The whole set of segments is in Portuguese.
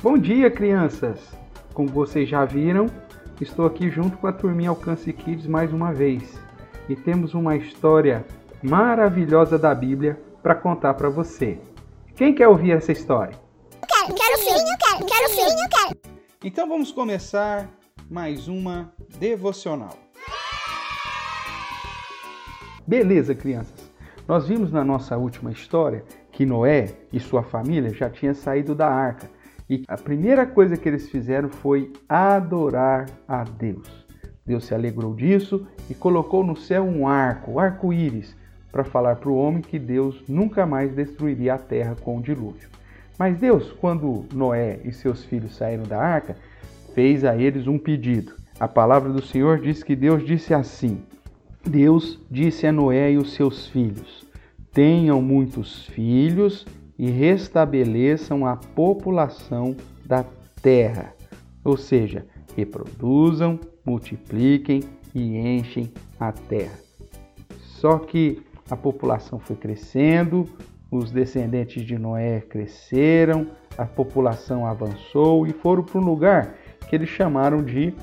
Bom dia, crianças! Como vocês já viram, estou aqui junto com a turminha Alcance Kids mais uma vez e temos uma história maravilhosa da Bíblia para contar para você. Quem quer ouvir essa história? Quero, quero sim, eu quero, quero sim, eu quero. Então vamos começar mais uma devocional. Beleza, crianças. Nós vimos na nossa última história que Noé e sua família já tinham saído da arca e a primeira coisa que eles fizeram foi adorar a Deus. Deus se alegrou disso e colocou no céu um arco, arco-íris, para falar para o homem que Deus nunca mais destruiria a terra com o dilúvio. Mas Deus, quando Noé e seus filhos saíram da arca, fez a eles um pedido. A palavra do Senhor diz que Deus disse assim: Deus disse a Noé e os seus filhos: Tenham muitos filhos e restabeleçam a população da terra. Ou seja, reproduzam, multipliquem e enchem a terra. Só que a população foi crescendo, os descendentes de Noé cresceram, a população avançou e foram para um lugar que eles chamaram de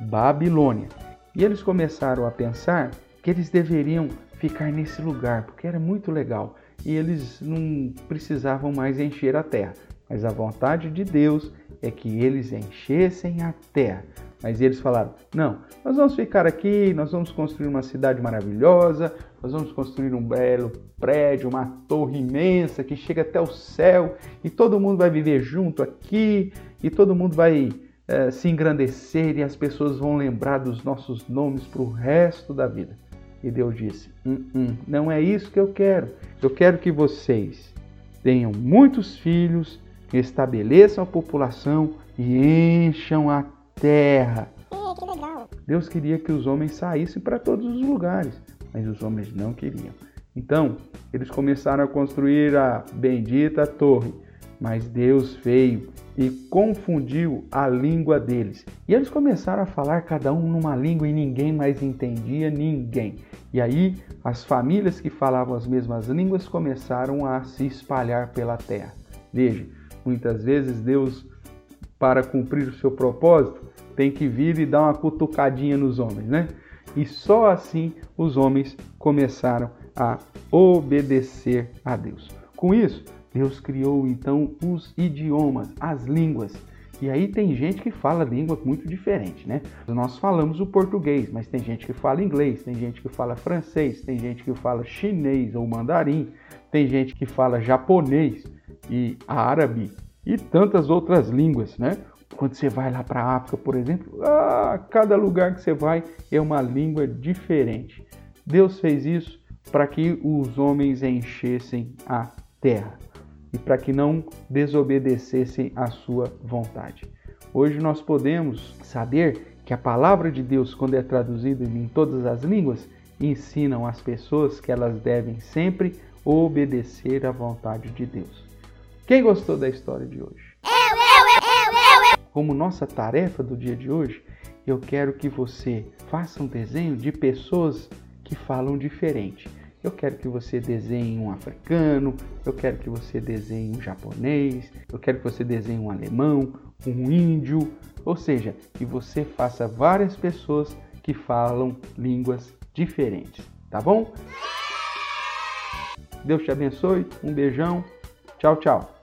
Babilônia. E eles começaram a pensar que eles deveriam ficar nesse lugar, porque era muito legal e eles não precisavam mais encher a terra. Mas a vontade de Deus é que eles enchessem a terra. Mas eles falaram: não, nós vamos ficar aqui, nós vamos construir uma cidade maravilhosa, nós vamos construir um belo prédio, uma torre imensa que chega até o céu e todo mundo vai viver junto aqui e todo mundo vai é, se engrandecer e as pessoas vão lembrar dos nossos nomes para o resto da vida. E Deus disse: hum, hum, não é isso que eu quero. Eu quero que vocês tenham muitos filhos, estabeleçam a população e encham a terra. Deus queria que os homens saíssem para todos os lugares, mas os homens não queriam. Então, eles começaram a construir a bendita torre, mas Deus veio e confundiu a língua deles. E eles começaram a falar cada um numa língua e ninguém mais entendia ninguém. E aí as famílias que falavam as mesmas línguas começaram a se espalhar pela terra. Veja, muitas vezes Deus, para cumprir o seu propósito, tem que vir e dar uma cutucadinha nos homens, né? E só assim os homens começaram a obedecer a Deus. Com isso, Deus criou então os idiomas, as línguas. E aí tem gente que fala língua muito diferente, né? Nós falamos o português, mas tem gente que fala inglês, tem gente que fala francês, tem gente que fala chinês ou mandarim, tem gente que fala japonês e árabe e tantas outras línguas, né? Quando você vai lá para a África, por exemplo, ah, cada lugar que você vai é uma língua diferente. Deus fez isso para que os homens enchessem a terra e para que não desobedecessem à sua vontade. Hoje nós podemos saber que a palavra de Deus, quando é traduzida em todas as línguas, ensinam as pessoas que elas devem sempre obedecer à vontade de Deus. Quem gostou da história de hoje? Como nossa tarefa do dia de hoje, eu quero que você faça um desenho de pessoas que falam diferente. Eu quero que você desenhe um africano, eu quero que você desenhe um japonês, eu quero que você desenhe um alemão, um índio, ou seja, que você faça várias pessoas que falam línguas diferentes, tá bom? Deus te abençoe, um beijão, tchau, tchau.